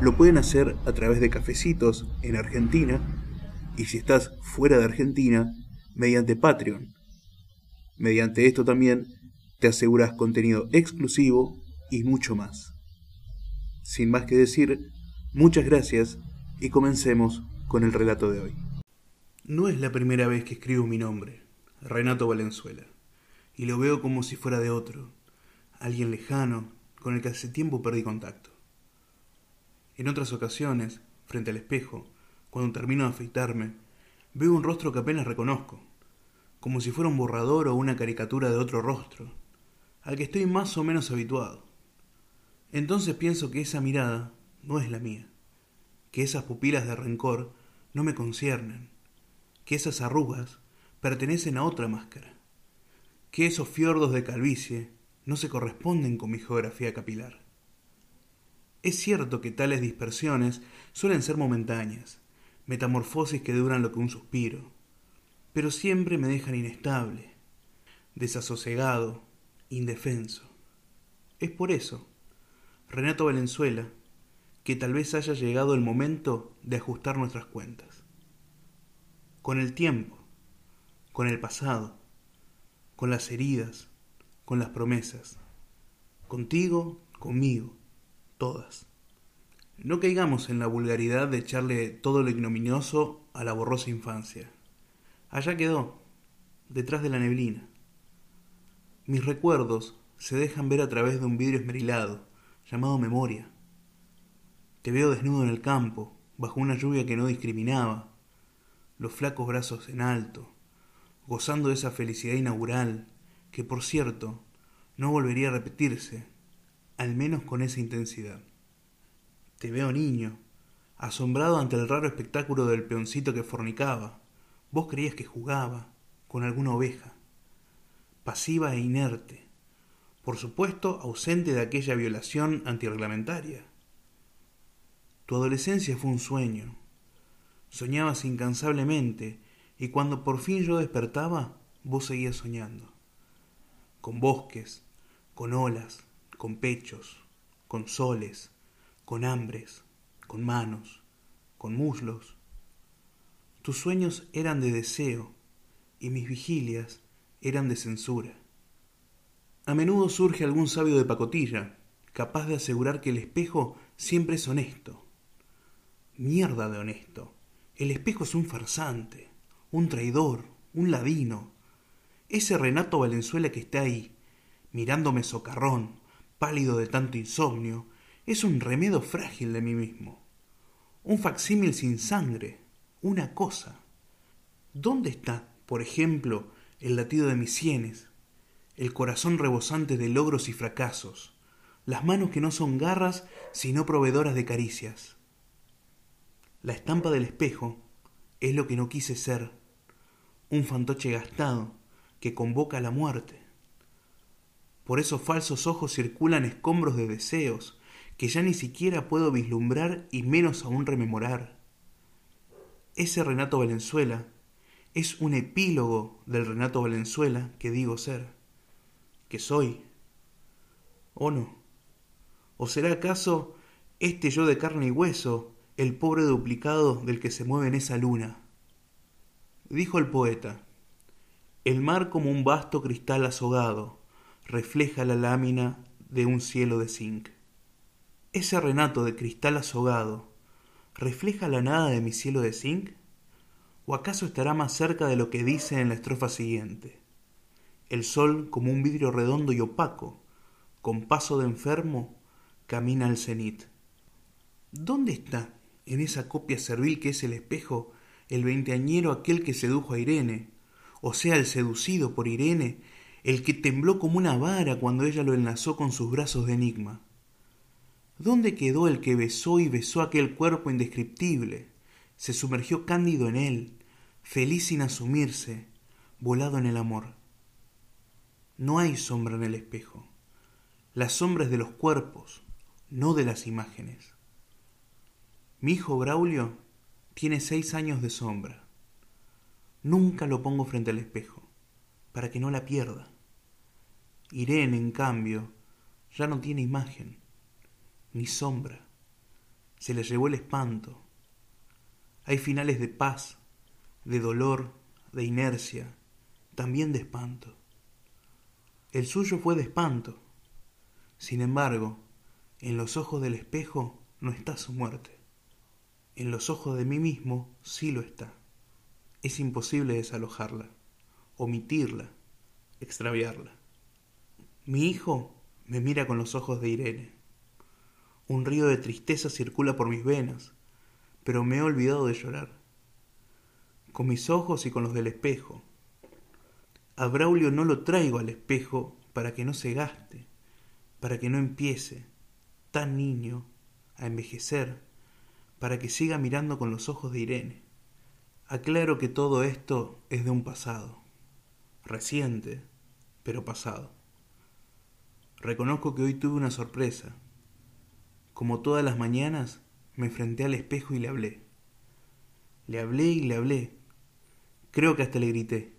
lo pueden hacer a través de cafecitos en Argentina y si estás fuera de Argentina, mediante Patreon. Mediante esto también te aseguras contenido exclusivo y mucho más. Sin más que decir, muchas gracias y comencemos con el relato de hoy. No es la primera vez que escribo mi nombre, Renato Valenzuela, y lo veo como si fuera de otro, alguien lejano con el que hace tiempo perdí contacto. En otras ocasiones, frente al espejo, cuando termino de afeitarme, veo un rostro que apenas reconozco, como si fuera un borrador o una caricatura de otro rostro, al que estoy más o menos habituado. Entonces pienso que esa mirada no es la mía, que esas pupilas de rencor no me conciernen, que esas arrugas pertenecen a otra máscara, que esos fiordos de calvicie no se corresponden con mi geografía capilar. Es cierto que tales dispersiones suelen ser momentáneas, metamorfosis que duran lo que un suspiro, pero siempre me dejan inestable, desasosegado, indefenso. Es por eso, Renato Valenzuela, que tal vez haya llegado el momento de ajustar nuestras cuentas. Con el tiempo, con el pasado, con las heridas, con las promesas, contigo, conmigo, todas. No caigamos en la vulgaridad de echarle todo lo ignominioso a la borrosa infancia. Allá quedó, detrás de la neblina. Mis recuerdos se dejan ver a través de un vidrio esmerilado, llamado memoria. Te veo desnudo en el campo, bajo una lluvia que no discriminaba, los flacos brazos en alto, gozando de esa felicidad inaugural que, por cierto, no volvería a repetirse, al menos con esa intensidad. Te veo niño, asombrado ante el raro espectáculo del peoncito que fornicaba. Vos creías que jugaba con alguna oveja, pasiva e inerte, por supuesto ausente de aquella violación antirreglamentaria. Tu adolescencia fue un sueño. Soñabas incansablemente y cuando por fin yo despertaba, vos seguías soñando. Con bosques, con olas, con pechos, con soles, con hambres, con manos, con muslos. Tus sueños eran de deseo y mis vigilias eran de censura. A menudo surge algún sabio de pacotilla, capaz de asegurar que el espejo siempre es honesto. Mierda de honesto. El espejo es un farsante, un traidor, un ladino. Ese Renato Valenzuela que está ahí, mirándome socarrón, pálido de tanto insomnio, es un remedo frágil de mí mismo, un facsímil sin sangre, una cosa. ¿Dónde está, por ejemplo, el latido de mis sienes, el corazón rebosante de logros y fracasos, las manos que no son garras sino proveedoras de caricias? La estampa del espejo es lo que no quise ser, un fantoche gastado que convoca a la muerte. Por esos falsos ojos circulan escombros de deseos, que ya ni siquiera puedo vislumbrar y menos aún rememorar. Ese Renato Valenzuela es un epílogo del Renato Valenzuela que digo ser, que soy. ¿O no? ¿O será acaso este yo de carne y hueso, el pobre duplicado del que se mueve en esa luna? Dijo el poeta, el mar como un vasto cristal azogado refleja la lámina de un cielo de zinc. ¿Ese renato de cristal azogado refleja la nada de mi cielo de zinc? ¿O acaso estará más cerca de lo que dice en la estrofa siguiente? El sol, como un vidrio redondo y opaco, con paso de enfermo, camina al cenit. ¿Dónde está, en esa copia servil que es el espejo, el veinteañero aquel que sedujo a Irene, o sea, el seducido por Irene, el que tembló como una vara cuando ella lo enlazó con sus brazos de enigma? ¿Dónde quedó el que besó y besó aquel cuerpo indescriptible, se sumergió cándido en él, feliz sin asumirse, volado en el amor. No hay sombra en el espejo. La sombra es de los cuerpos, no de las imágenes. Mi hijo Braulio tiene seis años de sombra. Nunca lo pongo frente al espejo, para que no la pierda. Irene, en cambio, ya no tiene imagen, ni sombra. Se le llevó el espanto. Hay finales de paz, de dolor, de inercia, también de espanto. El suyo fue de espanto. Sin embargo, en los ojos del espejo no está su muerte. En los ojos de mí mismo sí lo está. Es imposible desalojarla, omitirla, extraviarla. Mi hijo me mira con los ojos de Irene. Un río de tristeza circula por mis venas, pero me he olvidado de llorar. Con mis ojos y con los del espejo. A Braulio no lo traigo al espejo para que no se gaste, para que no empiece, tan niño, a envejecer, para que siga mirando con los ojos de Irene. Aclaro que todo esto es de un pasado, reciente, pero pasado. Reconozco que hoy tuve una sorpresa. Como todas las mañanas, me enfrenté al espejo y le hablé. Le hablé y le hablé. Creo que hasta le grité.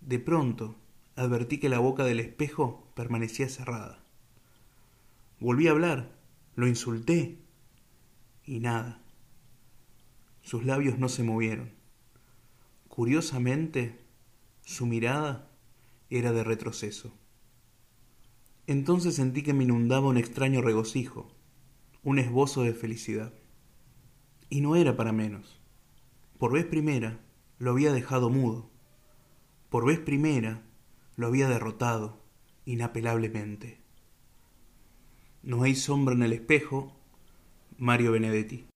De pronto, advertí que la boca del espejo permanecía cerrada. Volví a hablar, lo insulté y nada. Sus labios no se movieron. Curiosamente, su mirada era de retroceso. Entonces sentí que me inundaba un extraño regocijo, un esbozo de felicidad. Y no era para menos. Por vez primera lo había dejado mudo. Por vez primera lo había derrotado inapelablemente. No hay sombra en el espejo, Mario Benedetti.